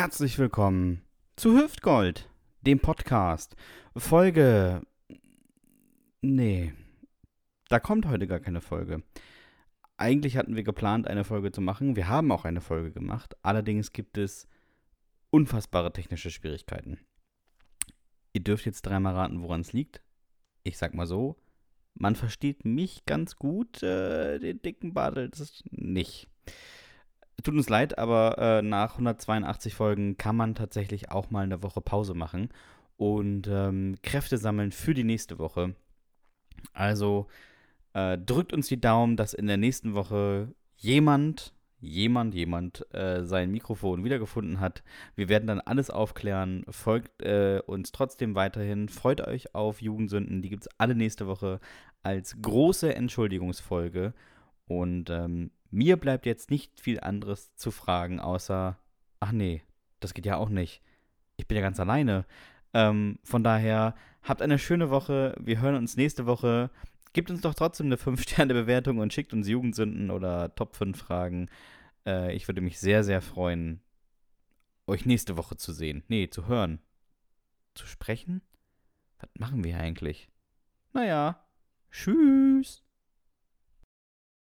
Herzlich willkommen zu Hüftgold, dem Podcast. Folge. Nee, da kommt heute gar keine Folge. Eigentlich hatten wir geplant, eine Folge zu machen. Wir haben auch eine Folge gemacht. Allerdings gibt es unfassbare technische Schwierigkeiten. Ihr dürft jetzt dreimal raten, woran es liegt. Ich sag mal so, man versteht mich ganz gut, äh, den dicken das nicht. Tut uns leid, aber äh, nach 182 Folgen kann man tatsächlich auch mal eine Woche Pause machen und ähm, Kräfte sammeln für die nächste Woche. Also äh, drückt uns die Daumen, dass in der nächsten Woche jemand, jemand, jemand äh, sein Mikrofon wiedergefunden hat. Wir werden dann alles aufklären. Folgt äh, uns trotzdem weiterhin. Freut euch auf Jugendsünden. Die gibt es alle nächste Woche als große Entschuldigungsfolge. Und ähm, mir bleibt jetzt nicht viel anderes zu fragen, außer, ach nee, das geht ja auch nicht. Ich bin ja ganz alleine. Ähm, von daher, habt eine schöne Woche. Wir hören uns nächste Woche. Gebt uns doch trotzdem eine 5-Sterne-Bewertung und schickt uns Jugendsünden oder Top 5 Fragen. Äh, ich würde mich sehr, sehr freuen, euch nächste Woche zu sehen. Nee, zu hören. Zu sprechen? Was machen wir eigentlich? Naja, tschüss.